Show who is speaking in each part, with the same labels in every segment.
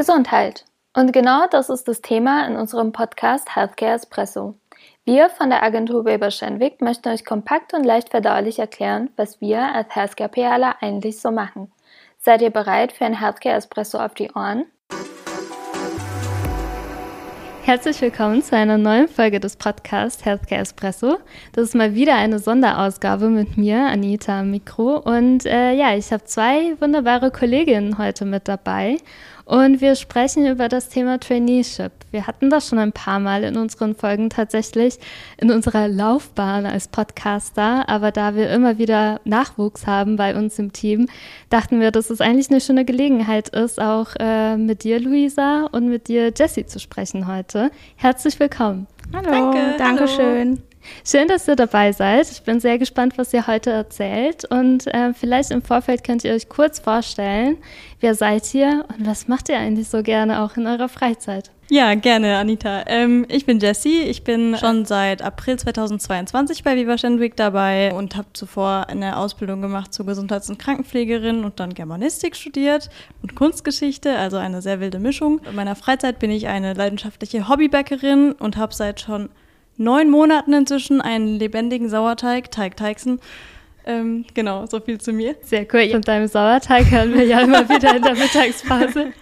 Speaker 1: Gesundheit. Und genau das ist das Thema in unserem Podcast Healthcare Espresso. Wir von der Agentur Weber Schenwick möchten euch kompakt und leicht verdaulich erklären, was wir als Healthcare PRler eigentlich so machen. Seid ihr bereit für ein Healthcare Espresso auf die Ohren? Herzlich willkommen zu einer neuen Folge des Podcasts Healthcare Espresso. Das ist mal wieder eine Sonderausgabe mit mir, Anita am Mikro. Und äh, ja, ich habe zwei wunderbare Kolleginnen heute mit dabei. Und wir sprechen über das Thema Traineeship. Wir hatten das schon ein paar Mal in unseren Folgen tatsächlich in unserer Laufbahn als Podcaster. Aber da wir immer wieder Nachwuchs haben bei uns im Team, dachten wir, dass es eigentlich eine schöne Gelegenheit ist, auch äh, mit dir, Luisa, und mit dir, Jessie, zu sprechen heute. Herzlich willkommen.
Speaker 2: Hallo, Danke, Dankeschön. Hallo.
Speaker 1: Schön, dass ihr dabei seid. Ich bin sehr gespannt, was ihr heute erzählt. Und äh, vielleicht im Vorfeld könnt ihr euch kurz vorstellen, wer seid ihr und was macht ihr eigentlich so gerne auch in eurer Freizeit?
Speaker 2: Ja, gerne, Anita. Ähm, ich bin Jessie. Ich bin schon seit April 2022 bei Viva Schendwick dabei und habe zuvor eine Ausbildung gemacht zur Gesundheits- und Krankenpflegerin und dann Germanistik studiert und Kunstgeschichte, also eine sehr wilde Mischung. In meiner Freizeit bin ich eine leidenschaftliche Hobbybäckerin und habe seit schon neun Monaten inzwischen einen lebendigen Sauerteig, Teig Teigsen. Ähm, genau, so viel zu mir.
Speaker 1: Sehr cool. Von deinem Sauerteig hören wir ja immer wieder in der Mittagspause.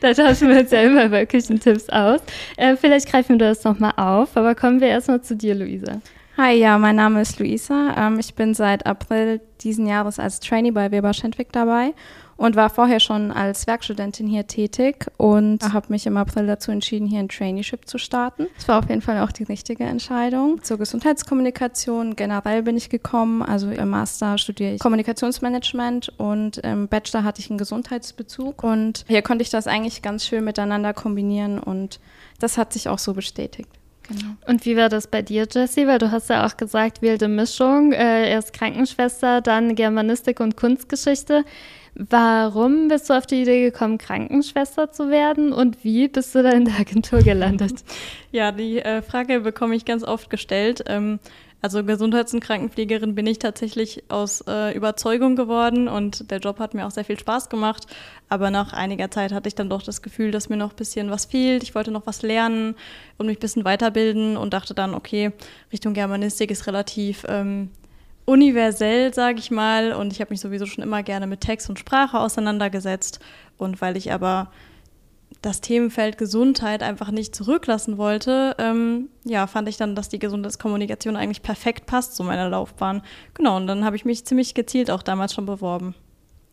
Speaker 1: da tauschen wir uns ja immer über Küchentipps aus. Äh, vielleicht greifen wir das nochmal auf, aber kommen wir erstmal zu dir, Luisa.
Speaker 3: Hi, ja, mein Name ist Luisa. Ähm, ich bin seit April diesen Jahres als Trainee bei Weber Schendwick dabei und war vorher schon als Werkstudentin hier tätig und habe mich im April dazu entschieden, hier ein Traineeship zu starten. Das war auf jeden Fall auch die richtige Entscheidung. Zur Gesundheitskommunikation generell bin ich gekommen. Also im Master studiere ich Kommunikationsmanagement und im Bachelor hatte ich einen Gesundheitsbezug und hier konnte ich das eigentlich ganz schön miteinander kombinieren und das hat sich auch so bestätigt.
Speaker 1: Genau. Und wie war das bei dir, Jessie? Weil du hast ja auch gesagt, wilde Mischung, äh, erst Krankenschwester, dann Germanistik und Kunstgeschichte. Warum bist du auf die Idee gekommen, Krankenschwester zu werden und wie bist du da in der Agentur gelandet?
Speaker 2: Ja, die äh, Frage bekomme ich ganz oft gestellt. Ähm, also Gesundheits- und Krankenpflegerin bin ich tatsächlich aus äh, Überzeugung geworden und der Job hat mir auch sehr viel Spaß gemacht. Aber nach einiger Zeit hatte ich dann doch das Gefühl, dass mir noch ein bisschen was fehlt. Ich wollte noch was lernen und mich ein bisschen weiterbilden und dachte dann, okay, Richtung Germanistik ist relativ ähm, universell, sage ich mal. Und ich habe mich sowieso schon immer gerne mit Text und Sprache auseinandergesetzt. Und weil ich aber das Themenfeld Gesundheit einfach nicht zurücklassen wollte, ähm, ja, fand ich dann, dass die Gesundheitskommunikation eigentlich perfekt passt zu meiner Laufbahn. Genau, und dann habe ich mich ziemlich gezielt auch damals schon beworben.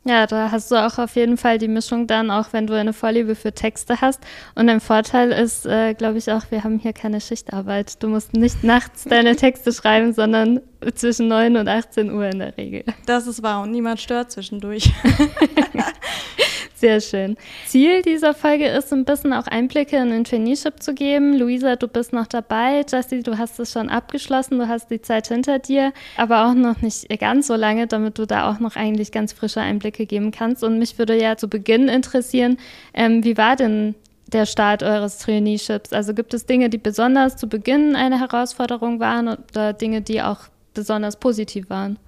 Speaker 1: Ja, da hast du auch auf jeden Fall die Mischung dann, auch wenn du eine Vorliebe für Texte hast. Und ein Vorteil ist, äh, glaube ich, auch, wir haben hier keine Schichtarbeit. Du musst nicht nachts deine Texte schreiben, sondern zwischen 9 und 18 Uhr in der Regel.
Speaker 2: Das ist wahr und niemand stört zwischendurch.
Speaker 1: Sehr schön. Ziel dieser Folge ist, ein bisschen auch Einblicke in den Traineeship zu geben. Luisa, du bist noch dabei. Jessie, du hast es schon abgeschlossen, du hast die Zeit hinter dir, aber auch noch nicht ganz so lange, damit du da auch noch eigentlich ganz frische Einblicke geben kannst. Und mich würde ja zu Beginn interessieren, ähm, wie war denn der Start eures Traineeships? Also gibt es Dinge, die besonders zu Beginn eine Herausforderung waren oder Dinge, die auch besonders positiv waren?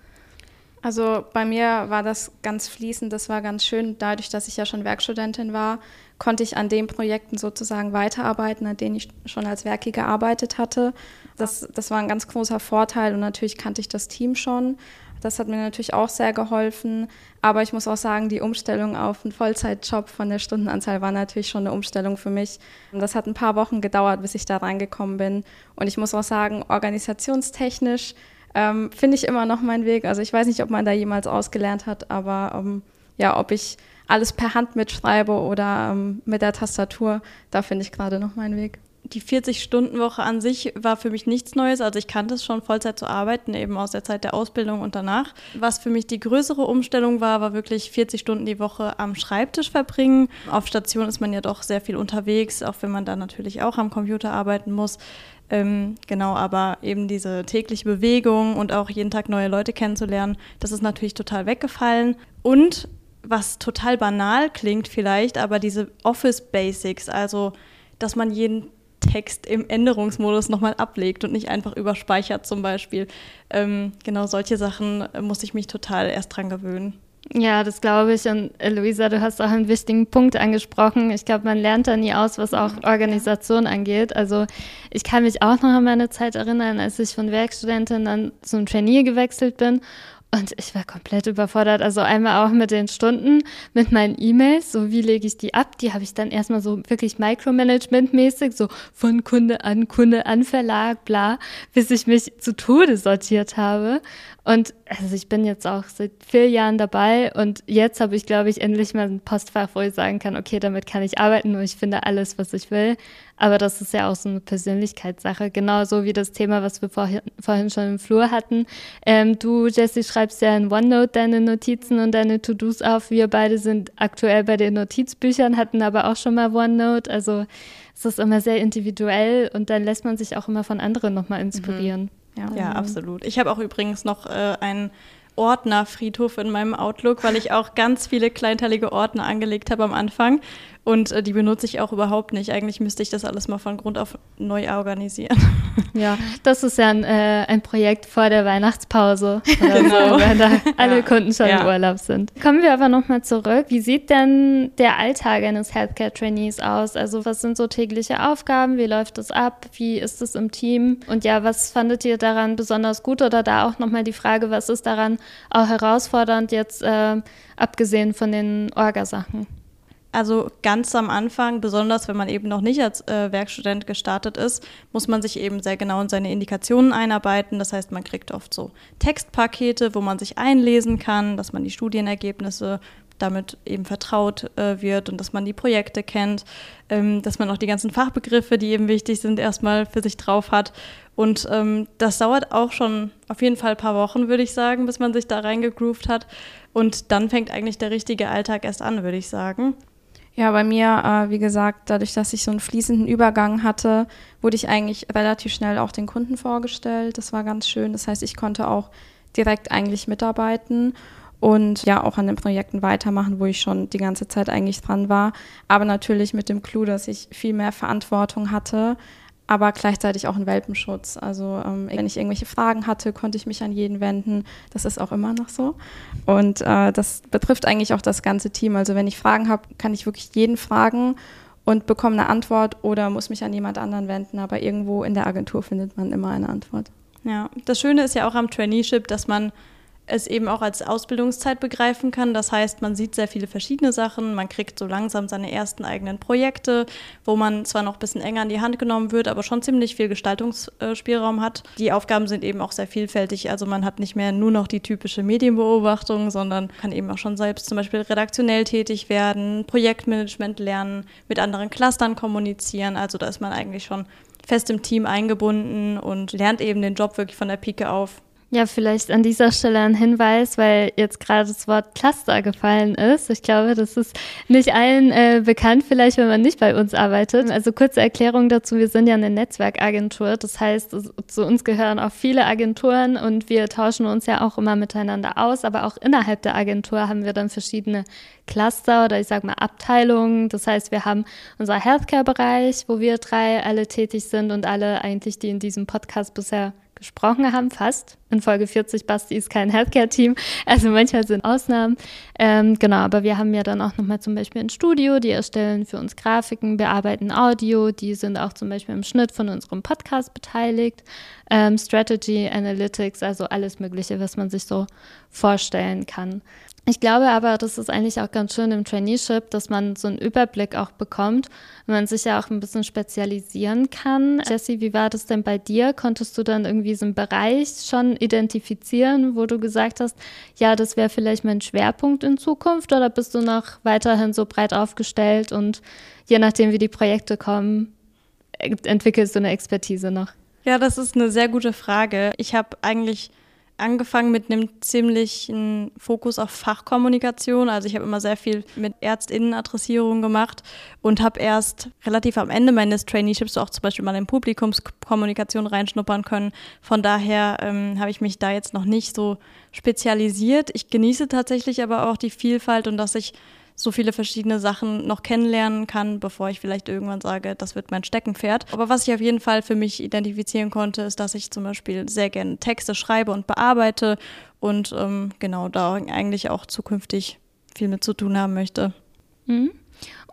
Speaker 3: Also bei mir war das ganz fließend, das war ganz schön. Dadurch, dass ich ja schon Werkstudentin war, konnte ich an den Projekten sozusagen weiterarbeiten, an denen ich schon als Werkie gearbeitet hatte. Das, das war ein ganz großer Vorteil und natürlich kannte ich das Team schon. Das hat mir natürlich auch sehr geholfen. Aber ich muss auch sagen, die Umstellung auf einen Vollzeitjob von der Stundenanzahl war natürlich schon eine Umstellung für mich. Das hat ein paar Wochen gedauert, bis ich da reingekommen bin. Und ich muss auch sagen, organisationstechnisch ähm, Finde ich immer noch meinen Weg. Also ich weiß nicht, ob man da jemals ausgelernt hat, aber ähm, ja, ob ich alles per Hand mitschreibe oder ähm, mit der Tastatur, da finde ich gerade noch meinen Weg.
Speaker 2: Die 40-Stunden-Woche an sich war für mich nichts Neues. Also ich kannte es schon, Vollzeit zu arbeiten, eben aus der Zeit der Ausbildung und danach. Was für mich die größere Umstellung war, war wirklich 40 Stunden die Woche am Schreibtisch verbringen. Auf Station ist man ja doch sehr viel unterwegs, auch wenn man dann natürlich auch am Computer arbeiten muss. Ähm, genau, aber eben diese tägliche Bewegung und auch jeden Tag neue Leute kennenzulernen, das ist natürlich total weggefallen. Und was total banal klingt vielleicht, aber diese Office Basics, also dass man jeden Text im Änderungsmodus nochmal ablegt und nicht einfach überspeichert zum Beispiel. Ähm, genau solche Sachen muss ich mich total erst dran gewöhnen.
Speaker 1: Ja, das glaube ich. Und äh, Luisa, du hast auch einen wichtigen Punkt angesprochen. Ich glaube, man lernt da nie aus, was auch Organisation angeht. Also ich kann mich auch noch an meine Zeit erinnern, als ich von Werkstudentin dann zum Trainee gewechselt bin und ich war komplett überfordert. Also einmal auch mit den Stunden, mit meinen E-Mails, so wie lege ich die ab? Die habe ich dann erstmal so wirklich Micromanagement-mäßig, so von Kunde an Kunde an Verlag, bla, bis ich mich zu Tode sortiert habe. Und also ich bin jetzt auch seit vier Jahren dabei und jetzt habe ich, glaube ich, endlich mal ein Postfach, wo ich sagen kann, okay, damit kann ich arbeiten und ich finde alles, was ich will. Aber das ist ja auch so eine Persönlichkeitssache, genauso wie das Thema, was wir vorhin, vorhin schon im Flur hatten. Ähm, du, Jesse, schreibst ja in OneNote deine Notizen und deine To-Dos auf. Wir beide sind aktuell bei den Notizbüchern, hatten aber auch schon mal OneNote. Also es ist immer sehr individuell und dann lässt man sich auch immer von anderen nochmal inspirieren. Mhm.
Speaker 2: Ja, ja absolut. Ich habe auch übrigens noch äh, einen Ordnerfriedhof in meinem Outlook, weil ich auch ganz viele kleinteilige Ordner angelegt habe am Anfang. Und äh, die benutze ich auch überhaupt nicht. Eigentlich müsste ich das alles mal von Grund auf neu organisieren.
Speaker 1: Ja, das ist ja ein, äh, ein Projekt vor der Weihnachtspause. genau. So, wenn da alle ja. Kunden schon ja. im Urlaub sind. Kommen wir aber nochmal zurück. Wie sieht denn der Alltag eines Healthcare-Trainees aus? Also was sind so tägliche Aufgaben? Wie läuft das ab? Wie ist es im Team? Und ja, was fandet ihr daran besonders gut? Oder da auch nochmal die Frage, was ist daran auch herausfordernd jetzt, äh, abgesehen von den Orgasachen?
Speaker 2: Also ganz am Anfang, besonders wenn man eben noch nicht als äh, Werkstudent gestartet ist, muss man sich eben sehr genau in seine Indikationen einarbeiten. Das heißt, man kriegt oft so Textpakete, wo man sich einlesen kann, dass man die Studienergebnisse damit eben vertraut äh, wird und dass man die Projekte kennt, ähm, dass man auch die ganzen Fachbegriffe, die eben wichtig sind, erstmal für sich drauf hat. Und ähm, das dauert auch schon auf jeden Fall ein paar Wochen, würde ich sagen, bis man sich da reingegroovt hat. Und dann fängt eigentlich der richtige Alltag erst an, würde ich sagen.
Speaker 3: Ja, bei mir, äh, wie gesagt, dadurch, dass ich so einen fließenden Übergang hatte, wurde ich eigentlich relativ schnell auch den Kunden vorgestellt. Das war ganz schön. Das heißt, ich konnte auch direkt eigentlich mitarbeiten und ja auch an den Projekten weitermachen, wo ich schon die ganze Zeit eigentlich dran war. Aber natürlich mit dem Clou, dass ich viel mehr Verantwortung hatte, aber gleichzeitig auch einen Welpenschutz. Also ähm, wenn ich irgendwelche Fragen hatte, konnte ich mich an jeden wenden. Das ist auch immer noch so. Und äh, das betrifft eigentlich auch das ganze Team. Also wenn ich Fragen habe, kann ich wirklich jeden fragen und bekomme eine Antwort oder muss mich an jemand anderen wenden. Aber irgendwo in der Agentur findet man immer eine Antwort.
Speaker 2: Ja, das Schöne ist ja auch am Traineeship, dass man es eben auch als Ausbildungszeit begreifen kann. Das heißt, man sieht sehr viele verschiedene Sachen, man kriegt so langsam seine ersten eigenen Projekte, wo man zwar noch ein bisschen enger an die Hand genommen wird, aber schon ziemlich viel Gestaltungsspielraum hat. Die Aufgaben sind eben auch sehr vielfältig, also man hat nicht mehr nur noch die typische Medienbeobachtung, sondern kann eben auch schon selbst zum Beispiel redaktionell tätig werden, Projektmanagement lernen, mit anderen Clustern kommunizieren. Also da ist man eigentlich schon fest im Team eingebunden und lernt eben den Job wirklich von der Pike auf.
Speaker 1: Ja, vielleicht an dieser Stelle ein Hinweis, weil jetzt gerade das Wort Cluster gefallen ist. Ich glaube, das ist nicht allen äh, bekannt, vielleicht wenn man nicht bei uns arbeitet. Also kurze Erklärung dazu, wir sind ja eine Netzwerkagentur. Das heißt, zu uns gehören auch viele Agenturen und wir tauschen uns ja auch immer miteinander aus. Aber auch innerhalb der Agentur haben wir dann verschiedene Cluster oder ich sage mal Abteilungen. Das heißt, wir haben unser Healthcare-Bereich, wo wir drei alle tätig sind und alle eigentlich, die in diesem Podcast bisher gesprochen haben, fast. In Folge 40, Basti ist kein Healthcare-Team, also manchmal sind Ausnahmen. Ähm, genau, aber wir haben ja dann auch nochmal zum Beispiel ein Studio, die erstellen für uns Grafiken, bearbeiten Audio, die sind auch zum Beispiel im Schnitt von unserem Podcast beteiligt. Ähm, Strategy, Analytics, also alles Mögliche, was man sich so vorstellen kann. Ich glaube aber, das ist eigentlich auch ganz schön im Traineeship, dass man so einen Überblick auch bekommt und man sich ja auch ein bisschen spezialisieren kann. Jessie, wie war das denn bei dir? Konntest du dann irgendwie so einen Bereich schon identifizieren, wo du gesagt hast, ja, das wäre vielleicht mein Schwerpunkt in Zukunft oder bist du noch weiterhin so breit aufgestellt und je nachdem, wie die Projekte kommen, entwickelst du eine Expertise noch?
Speaker 2: Ja, das ist eine sehr gute Frage. Ich habe eigentlich angefangen mit einem ziemlichen Fokus auf Fachkommunikation. Also ich habe immer sehr viel mit Ärztinnenadressierung gemacht und habe erst relativ am Ende meines Traineeships auch zum Beispiel mal in Publikumskommunikation reinschnuppern können. Von daher ähm, habe ich mich da jetzt noch nicht so spezialisiert. Ich genieße tatsächlich aber auch die Vielfalt und dass ich so viele verschiedene Sachen noch kennenlernen kann, bevor ich vielleicht irgendwann sage, das wird mein Steckenpferd. Aber was ich auf jeden Fall für mich identifizieren konnte, ist, dass ich zum Beispiel sehr gerne Texte schreibe und bearbeite und ähm, genau da eigentlich auch zukünftig viel mit zu tun haben möchte.
Speaker 1: Mhm.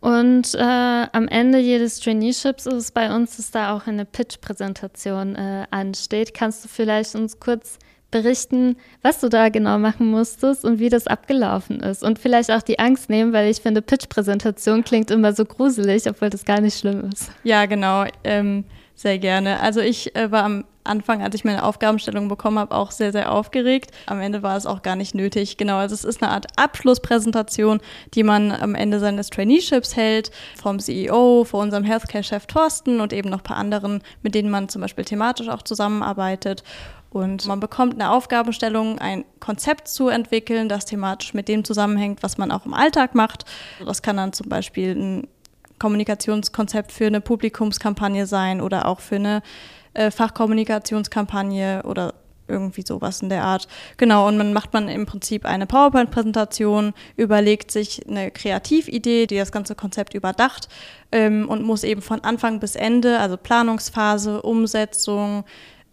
Speaker 1: Und äh, am Ende jedes Traineeships ist es bei uns, dass da auch eine Pitch-Präsentation äh, ansteht. Kannst du vielleicht uns kurz berichten, was du da genau machen musstest und wie das abgelaufen ist. Und vielleicht auch die Angst nehmen, weil ich finde, Pitch-Präsentation klingt immer so gruselig, obwohl das gar nicht schlimm ist.
Speaker 2: Ja, genau. Ähm, sehr gerne. Also ich äh, war am Anfang, als ich meine Aufgabenstellung bekommen habe, auch sehr, sehr aufgeregt. Am Ende war es auch gar nicht nötig. Genau, also es ist eine Art Abschlusspräsentation, die man am Ende seines Traineeships hält, vom CEO, vor unserem Healthcare-Chef Thorsten und eben noch ein paar anderen, mit denen man zum Beispiel thematisch auch zusammenarbeitet. Und man bekommt eine Aufgabenstellung, ein Konzept zu entwickeln, das thematisch mit dem zusammenhängt, was man auch im Alltag macht. Das kann dann zum Beispiel ein Kommunikationskonzept für eine Publikumskampagne sein oder auch für eine äh, Fachkommunikationskampagne oder irgendwie sowas in der Art. Genau, und man macht man im Prinzip eine PowerPoint-Präsentation, überlegt sich eine Kreatividee, die das ganze Konzept überdacht ähm, und muss eben von Anfang bis Ende, also Planungsphase, Umsetzung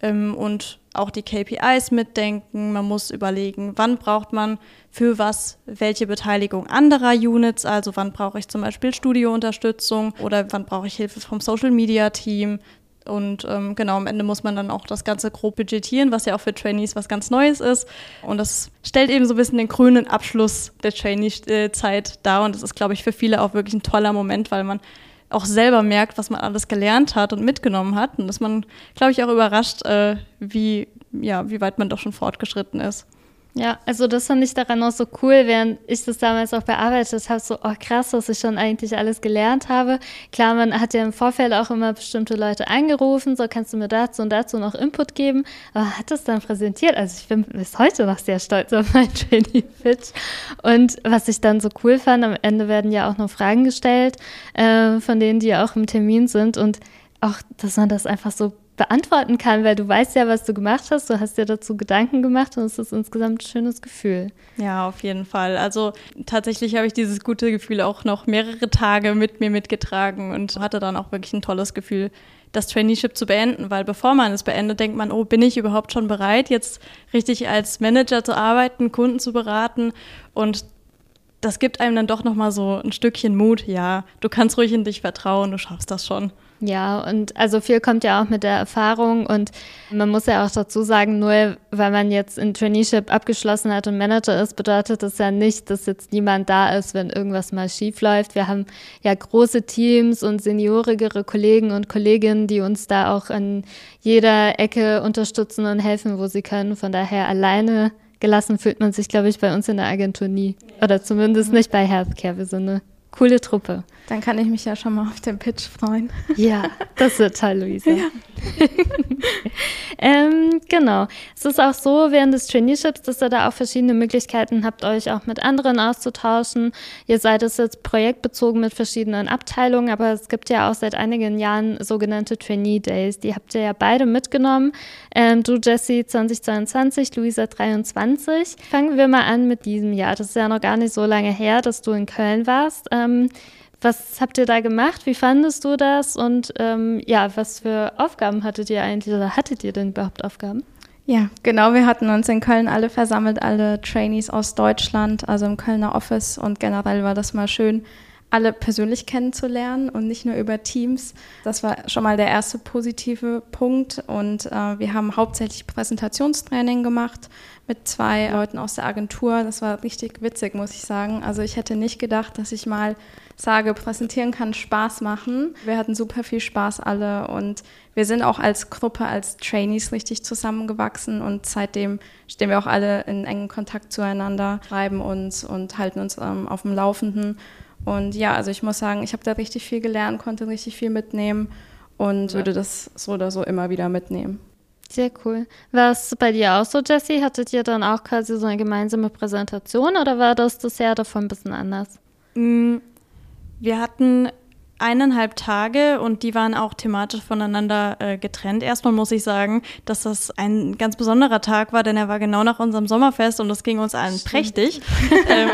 Speaker 2: ähm, und auch die KPIs mitdenken. Man muss überlegen, wann braucht man für was welche Beteiligung anderer Units, also wann brauche ich zum Beispiel Studiounterstützung oder wann brauche ich Hilfe vom Social Media Team. Und ähm, genau, am Ende muss man dann auch das Ganze grob budgetieren, was ja auch für Trainees was ganz Neues ist. Und das stellt eben so ein bisschen den grünen Abschluss der Trainee-Zeit dar. Und das ist, glaube ich, für viele auch wirklich ein toller Moment, weil man auch selber merkt, was man alles gelernt hat und mitgenommen hat. Und dass man, glaube ich, auch überrascht, äh, wie, ja, wie weit man doch schon fortgeschritten ist.
Speaker 1: Ja, also das fand ich daran auch so cool, während ich das damals auch bearbeitet habe, so, oh krass, was ich schon eigentlich alles gelernt habe. Klar, man hat ja im Vorfeld auch immer bestimmte Leute angerufen, so kannst du mir dazu und dazu noch Input geben, aber hat das dann präsentiert. Also ich bin bis heute noch sehr stolz auf mein Trainee-Pitch. Und was ich dann so cool fand, am Ende werden ja auch noch Fragen gestellt, äh, von denen, die ja auch im Termin sind und auch, dass man das einfach so beantworten kann, weil du weißt ja, was du gemacht hast, du hast dir dazu Gedanken gemacht und es ist insgesamt ein schönes Gefühl.
Speaker 2: Ja, auf jeden Fall. Also tatsächlich habe ich dieses gute Gefühl auch noch mehrere Tage mit mir mitgetragen und hatte dann auch wirklich ein tolles Gefühl, das Traineeship zu beenden, weil bevor man es beendet, denkt man, oh, bin ich überhaupt schon bereit, jetzt richtig als Manager zu arbeiten, Kunden zu beraten und das gibt einem dann doch noch mal so ein Stückchen Mut. Ja, du kannst ruhig in dich vertrauen, du schaffst das schon.
Speaker 1: Ja, und also viel kommt ja auch mit der Erfahrung und man muss ja auch dazu sagen, nur weil man jetzt ein Traineeship abgeschlossen hat und Manager ist, bedeutet das ja nicht, dass jetzt niemand da ist, wenn irgendwas mal schief läuft. Wir haben ja große Teams und seniorigere Kollegen und Kolleginnen, die uns da auch an jeder Ecke unterstützen und helfen, wo sie können. Von daher alleine gelassen fühlt man sich, glaube ich, bei uns in der Agentur nie. Oder zumindest nicht bei Healthcare. Wir sind eine coole Truppe.
Speaker 3: Dann kann ich mich ja schon mal auf den Pitch freuen.
Speaker 1: Ja, das wird toll, Luisa. Ja. ähm, genau. Es ist auch so während des Traineeships, dass ihr da auch verschiedene Möglichkeiten habt, euch auch mit anderen auszutauschen. Ihr seid es jetzt projektbezogen mit verschiedenen Abteilungen, aber es gibt ja auch seit einigen Jahren sogenannte Trainee Days. Die habt ihr ja beide mitgenommen. Ähm, du, Jessie, 2022, Luisa 23. Fangen wir mal an mit diesem Jahr. Das ist ja noch gar nicht so lange her, dass du in Köln warst. Ähm, was habt ihr da gemacht? Wie fandest du das? Und ähm, ja, was für Aufgaben hattet ihr eigentlich oder hattet ihr denn überhaupt Aufgaben?
Speaker 3: Ja, genau. Wir hatten uns in Köln alle versammelt, alle Trainees aus Deutschland, also im Kölner Office. Und generell war das mal schön, alle persönlich kennenzulernen und nicht nur über Teams. Das war schon mal der erste positive Punkt. Und äh, wir haben hauptsächlich Präsentationstraining gemacht mit zwei Leuten aus der Agentur. Das war richtig witzig, muss ich sagen. Also ich hätte nicht gedacht, dass ich mal sage, präsentieren kann Spaß machen. Wir hatten super viel Spaß alle und wir sind auch als Gruppe, als Trainees richtig zusammengewachsen und seitdem stehen wir auch alle in engen Kontakt zueinander, schreiben uns und halten uns ähm, auf dem Laufenden. Und ja, also ich muss sagen, ich habe da richtig viel gelernt, konnte richtig viel mitnehmen und würde das so oder so immer wieder mitnehmen.
Speaker 1: Sehr cool. War es bei dir auch so, Jessie? Hattet ihr dann auch quasi so eine gemeinsame Präsentation oder war das das Jahr davon ein bisschen anders?
Speaker 2: Mm, wir hatten eineinhalb Tage und die waren auch thematisch voneinander äh, getrennt. Erstmal muss ich sagen, dass das ein ganz besonderer Tag war, denn er war genau nach unserem Sommerfest und das ging uns allen Stimmt. prächtig.
Speaker 1: ähm,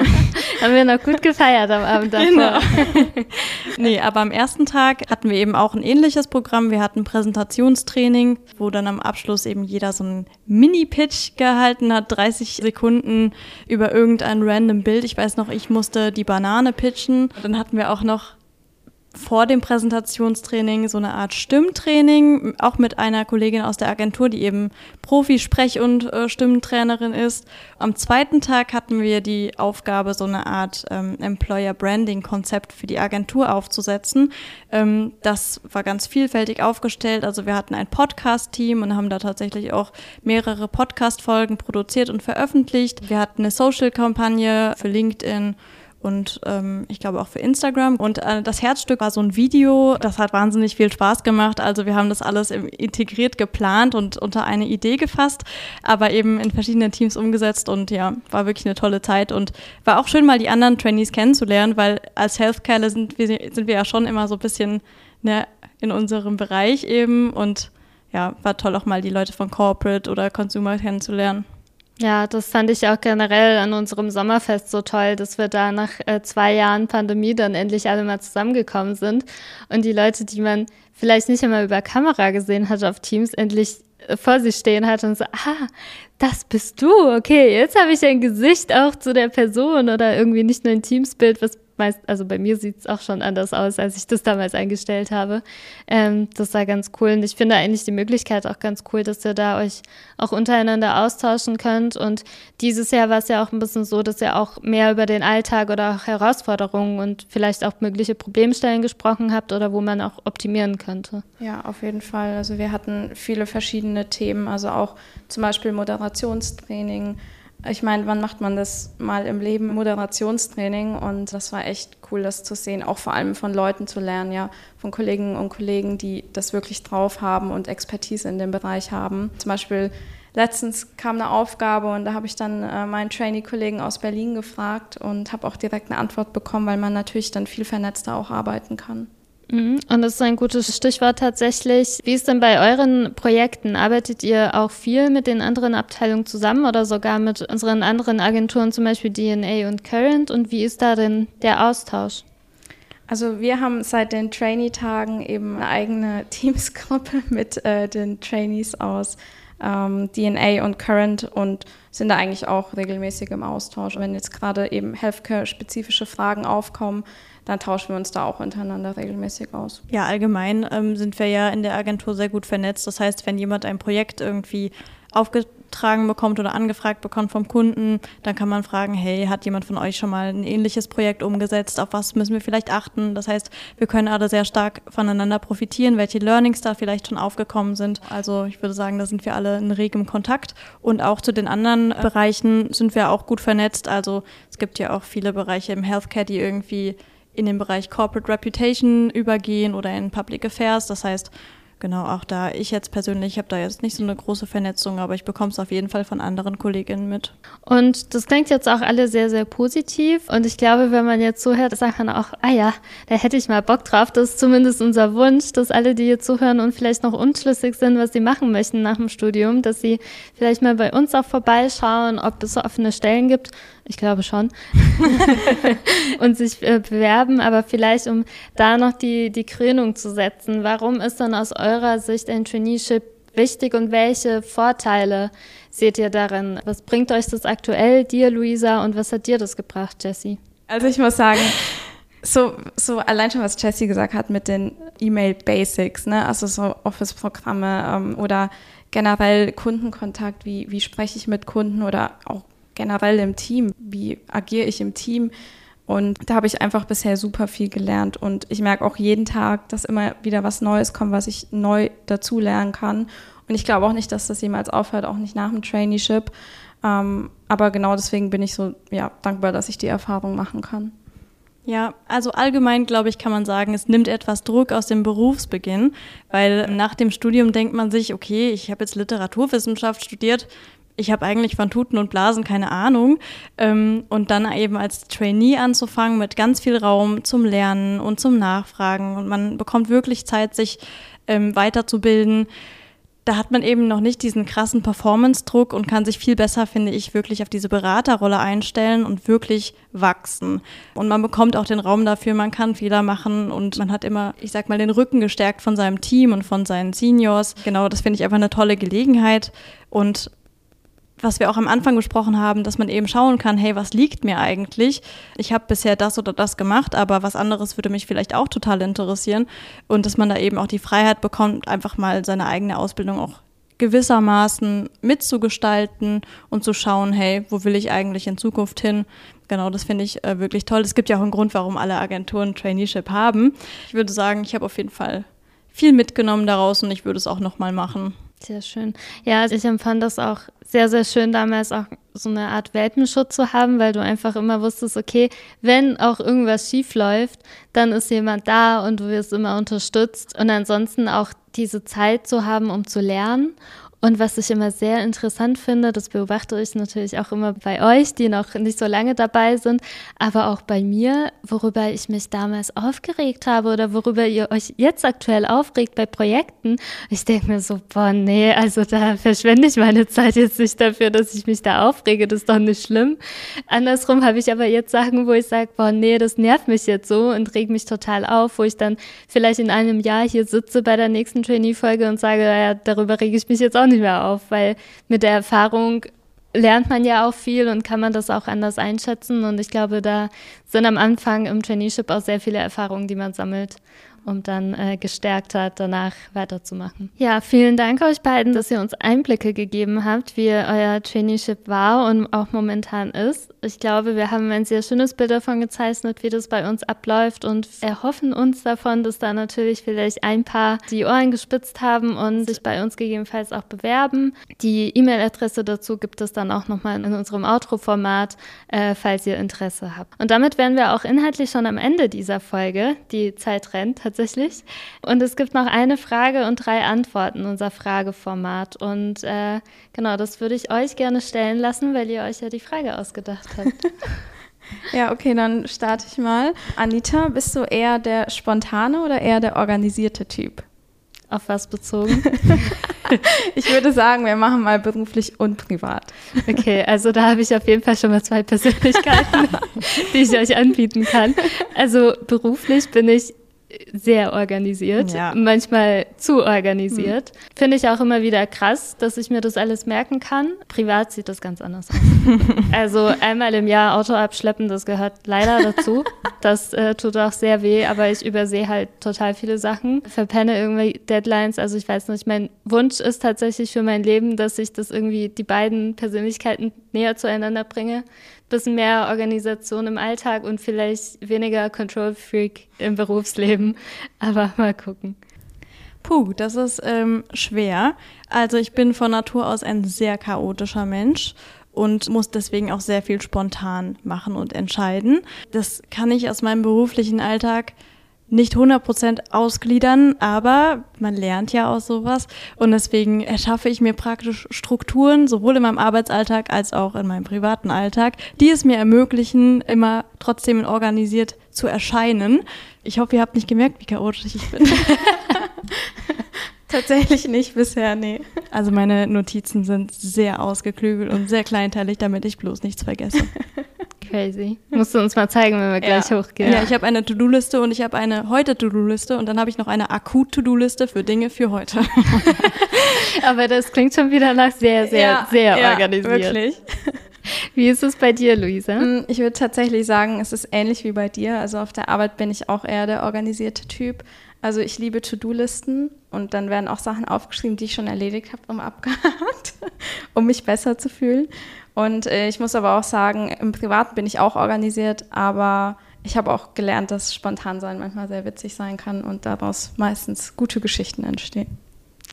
Speaker 1: Haben wir noch gut gefeiert am Abend davor. Genau.
Speaker 2: nee, aber am ersten Tag hatten wir eben auch ein ähnliches Programm. Wir hatten Präsentationstraining, wo dann am Abschluss eben jeder so einen Mini-Pitch gehalten hat, 30 Sekunden über irgendein random Bild. Ich weiß noch, ich musste die Banane pitchen. Dann hatten wir auch noch vor dem Präsentationstraining so eine Art Stimmtraining, auch mit einer Kollegin aus der Agentur, die eben Profi-Sprech- und äh, Stimmentrainerin ist. Am zweiten Tag hatten wir die Aufgabe, so eine Art ähm, Employer-Branding-Konzept für die Agentur aufzusetzen. Ähm, das war ganz vielfältig aufgestellt. Also wir hatten ein Podcast-Team und haben da tatsächlich auch mehrere Podcast-Folgen produziert und veröffentlicht. Wir hatten eine Social-Kampagne für LinkedIn und ähm, ich glaube auch für Instagram. Und äh, das Herzstück war so ein Video, das hat wahnsinnig viel Spaß gemacht. Also wir haben das alles integriert geplant und unter eine Idee gefasst, aber eben in verschiedenen Teams umgesetzt und ja, war wirklich eine tolle Zeit und war auch schön mal die anderen Trainees kennenzulernen, weil als Healthcare sind wir, sind wir ja schon immer so ein bisschen ne, in unserem Bereich eben und ja, war toll auch mal die Leute von Corporate oder Consumer kennenzulernen.
Speaker 1: Ja, das fand ich auch generell an unserem Sommerfest so toll, dass wir da nach äh, zwei Jahren Pandemie dann endlich alle mal zusammengekommen sind und die Leute, die man vielleicht nicht immer über Kamera gesehen hat auf Teams, endlich vor sich stehen hat und so, ah, das bist du, okay, jetzt habe ich ein Gesicht auch zu der Person oder irgendwie nicht nur ein Teamsbild, was meist, also bei mir sieht es auch schon anders aus, als ich das damals eingestellt habe. Ähm, das war ganz cool. Und ich finde eigentlich die Möglichkeit auch ganz cool, dass ihr da euch auch untereinander austauschen könnt. Und dieses Jahr war es ja auch ein bisschen so, dass ihr auch mehr über den Alltag oder auch Herausforderungen und vielleicht auch mögliche Problemstellen gesprochen habt oder wo man auch optimieren könnte.
Speaker 3: Ja, auf jeden Fall. Also wir hatten viele verschiedene Themen, also auch zum Beispiel Moderationstraining, ich meine, wann macht man das mal im Leben? Moderationstraining und das war echt cool, das zu sehen, auch vor allem von Leuten zu lernen, ja, von Kolleginnen und Kollegen, die das wirklich drauf haben und Expertise in dem Bereich haben. Zum Beispiel letztens kam eine Aufgabe und da habe ich dann äh, meinen Trainee-Kollegen aus Berlin gefragt und habe auch direkt eine Antwort bekommen, weil man natürlich dann viel vernetzter auch arbeiten kann.
Speaker 1: Mhm. Und das ist ein gutes Stichwort tatsächlich. Wie ist denn bei euren Projekten? Arbeitet ihr auch viel mit den anderen Abteilungen zusammen oder sogar mit unseren anderen Agenturen, zum Beispiel DNA und Current? Und wie ist da denn der Austausch?
Speaker 3: Also wir haben seit den Trainee-Tagen eben eine eigene Teamsgruppe mit äh, den Trainees aus ähm, DNA und Current und sind da eigentlich auch regelmäßig im Austausch. Wenn jetzt gerade eben Healthcare-spezifische Fragen aufkommen, dann tauschen wir uns da auch untereinander regelmäßig aus.
Speaker 2: Ja, allgemein ähm, sind wir ja in der Agentur sehr gut vernetzt. Das heißt, wenn jemand ein Projekt irgendwie aufgetragen bekommt oder angefragt bekommt vom Kunden, dann kann man fragen, hey, hat jemand von euch schon mal ein ähnliches Projekt umgesetzt? Auf was müssen wir vielleicht achten? Das heißt, wir können alle sehr stark voneinander profitieren, welche Learnings da vielleicht schon aufgekommen sind. Also ich würde sagen, da sind wir alle in regem Kontakt. Und auch zu den anderen Bereichen sind wir auch gut vernetzt. Also es gibt ja auch viele Bereiche im Healthcare, die irgendwie in den Bereich Corporate Reputation übergehen oder in Public Affairs. Das heißt, genau, auch da, ich jetzt persönlich habe da jetzt nicht so eine große Vernetzung, aber ich bekomme es auf jeden Fall von anderen Kolleginnen mit.
Speaker 1: Und das klingt jetzt auch alle sehr, sehr positiv. Und ich glaube, wenn man jetzt zuhört, sagt man auch, ah ja, da hätte ich mal Bock drauf. Das ist zumindest unser Wunsch, dass alle, die hier zuhören und vielleicht noch unschlüssig sind, was sie machen möchten nach dem Studium, dass sie vielleicht mal bei uns auch vorbeischauen, ob es offene Stellen gibt. Ich glaube schon. und sich äh, bewerben, aber vielleicht, um da noch die, die Krönung zu setzen. Warum ist dann aus eurer Sicht ein Traineeship wichtig und welche Vorteile seht ihr darin? Was bringt euch das aktuell, dir, Luisa, und was hat dir das gebracht, Jessie?
Speaker 3: Also ich muss sagen, so, so allein schon, was Jessie gesagt hat mit den E-Mail-Basics, ne? also so Office-Programme ähm, oder generell Kundenkontakt, wie, wie spreche ich mit Kunden oder auch generell im Team, wie agiere ich im Team. Und da habe ich einfach bisher super viel gelernt. Und ich merke auch jeden Tag, dass immer wieder was Neues kommt, was ich neu dazu lernen kann. Und ich glaube auch nicht, dass das jemals aufhört, auch nicht nach dem Traineeship. Ähm, aber genau deswegen bin ich so ja, dankbar, dass ich die Erfahrung machen kann.
Speaker 2: Ja, also allgemein glaube ich, kann man sagen, es nimmt etwas Druck aus dem Berufsbeginn, weil nach dem Studium denkt man sich, okay, ich habe jetzt Literaturwissenschaft studiert, ich habe eigentlich von Tuten und Blasen keine Ahnung. Ähm, und dann eben als Trainee anzufangen mit ganz viel Raum zum Lernen und zum Nachfragen. Und man bekommt wirklich Zeit, sich ähm, weiterzubilden. Da hat man eben noch nicht diesen krassen Performance-Druck und kann sich viel besser, finde ich, wirklich auf diese Beraterrolle einstellen und wirklich wachsen. Und man bekommt auch den Raum dafür, man kann Fehler machen und man hat immer, ich sag mal, den Rücken gestärkt von seinem Team und von seinen Seniors. Genau, das finde ich einfach eine tolle Gelegenheit. Und was wir auch am Anfang besprochen haben, dass man eben schauen kann, hey, was liegt mir eigentlich? Ich habe bisher das oder das gemacht, aber was anderes würde mich vielleicht auch total interessieren und dass man da eben auch die Freiheit bekommt, einfach mal seine eigene Ausbildung auch gewissermaßen mitzugestalten und zu schauen, hey, wo will ich eigentlich in Zukunft hin? Genau, das finde ich äh, wirklich toll. Es gibt ja auch einen Grund, warum alle Agenturen Traineeship haben. Ich würde sagen, ich habe auf jeden Fall viel mitgenommen daraus und ich würde es auch nochmal machen.
Speaker 1: Sehr schön. Ja, ich empfand das auch sehr, sehr schön, damals auch so eine Art Welpenschutz zu haben, weil du einfach immer wusstest, okay, wenn auch irgendwas schief läuft, dann ist jemand da und du wirst immer unterstützt. Und ansonsten auch diese Zeit zu haben, um zu lernen und was ich immer sehr interessant finde, das beobachte ich natürlich auch immer bei euch, die noch nicht so lange dabei sind, aber auch bei mir, worüber ich mich damals aufgeregt habe oder worüber ihr euch jetzt aktuell aufregt bei Projekten. Ich denke mir so, boah, nee, also da verschwende ich meine Zeit jetzt nicht dafür, dass ich mich da aufrege, das ist doch nicht schlimm. Andersrum habe ich aber jetzt Sachen, wo ich sage, boah, nee, das nervt mich jetzt so und regt mich total auf, wo ich dann vielleicht in einem Jahr hier sitze bei der nächsten Trainee-Folge und sage, ja, darüber rege ich mich jetzt auch nicht mehr auf, weil mit der Erfahrung lernt man ja auch viel und kann man das auch anders einschätzen. Und ich glaube, da sind am Anfang im Traineeship auch sehr viele Erfahrungen, die man sammelt um dann äh, gestärkt hat, danach weiterzumachen. Ja, vielen Dank euch beiden, dass ihr uns Einblicke gegeben habt, wie euer Traineeship war und auch momentan ist. Ich glaube, wir haben ein sehr schönes Bild davon gezeichnet, wie das bei uns abläuft und erhoffen uns davon, dass da natürlich vielleicht ein paar die Ohren gespitzt haben und sich bei uns gegebenenfalls auch bewerben. Die E-Mail-Adresse dazu gibt es dann auch nochmal in unserem Outro-Format, äh, falls ihr Interesse habt. Und damit wären wir auch inhaltlich schon am Ende dieser Folge. Die Zeit rennt tatsächlich. Und es gibt noch eine Frage und drei Antworten, unser Frageformat. Und äh, genau, das würde ich euch gerne stellen lassen, weil ihr euch ja die Frage ausgedacht habt.
Speaker 3: Ja, okay, dann starte ich mal. Anita, bist du eher der spontane oder eher der organisierte Typ?
Speaker 1: Auf was bezogen?
Speaker 3: ich würde sagen, wir machen mal beruflich und privat.
Speaker 1: Okay, also da habe ich auf jeden Fall schon mal zwei Persönlichkeiten, die ich euch anbieten kann. Also beruflich bin ich sehr organisiert, ja. manchmal zu organisiert. Mhm. Finde ich auch immer wieder krass, dass ich mir das alles merken kann. Privat sieht das ganz anders aus. also einmal im Jahr Auto abschleppen, das gehört leider dazu. Das äh, tut auch sehr weh, aber ich übersehe halt total viele Sachen, verpenne irgendwie Deadlines. Also ich weiß nicht, mein Wunsch ist tatsächlich für mein Leben, dass ich das irgendwie die beiden Persönlichkeiten näher zueinander bringe bisschen mehr Organisation im Alltag und vielleicht weniger Control Freak im Berufsleben. Aber mal gucken.
Speaker 2: Puh, das ist ähm, schwer. Also ich bin von Natur aus ein sehr chaotischer Mensch und muss deswegen auch sehr viel spontan machen und entscheiden. Das kann ich aus meinem beruflichen Alltag nicht 100% ausgliedern, aber man lernt ja aus sowas und deswegen erschaffe ich mir praktisch Strukturen, sowohl in meinem Arbeitsalltag als auch in meinem privaten Alltag, die es mir ermöglichen, immer trotzdem organisiert zu erscheinen. Ich hoffe, ihr habt nicht gemerkt, wie chaotisch ich bin.
Speaker 3: Tatsächlich nicht bisher, nee.
Speaker 2: Also meine Notizen sind sehr ausgeklügelt und sehr kleinteilig, damit ich bloß nichts vergesse.
Speaker 1: Crazy. Musst du uns mal zeigen, wenn wir gleich ja. hochgehen.
Speaker 2: Ja, ich habe eine To-Do-Liste und ich habe eine heute-To-Do-Liste und dann habe ich noch eine Akut-To-Do-Liste für Dinge für heute.
Speaker 1: Aber das klingt schon wieder nach sehr, sehr, ja, sehr ja, organisiert. Wirklich. Wie ist es bei dir, Luisa? Mm,
Speaker 3: ich würde tatsächlich sagen, es ist ähnlich wie bei dir. Also auf der Arbeit bin ich auch eher der organisierte Typ. Also ich liebe To-Do-Listen und dann werden auch Sachen aufgeschrieben, die ich schon erledigt habe, um abgehakt, um mich besser zu fühlen. Und äh, ich muss aber auch sagen, im Privaten bin ich auch organisiert, aber ich habe auch gelernt, dass spontan sein manchmal sehr witzig sein kann und daraus meistens gute Geschichten entstehen.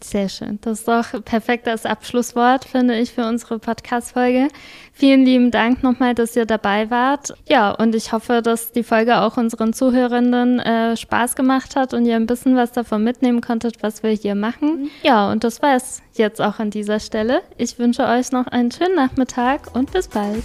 Speaker 1: Sehr schön. Das ist doch perfekt als Abschlusswort, finde ich, für unsere Podcast-Folge. Vielen lieben Dank nochmal, dass ihr dabei wart. Ja, und ich hoffe, dass die Folge auch unseren Zuhörenden äh, Spaß gemacht hat und ihr ein bisschen was davon mitnehmen konntet, was wir hier machen. Ja, und das war es jetzt auch an dieser Stelle. Ich wünsche euch noch einen schönen Nachmittag und bis bald.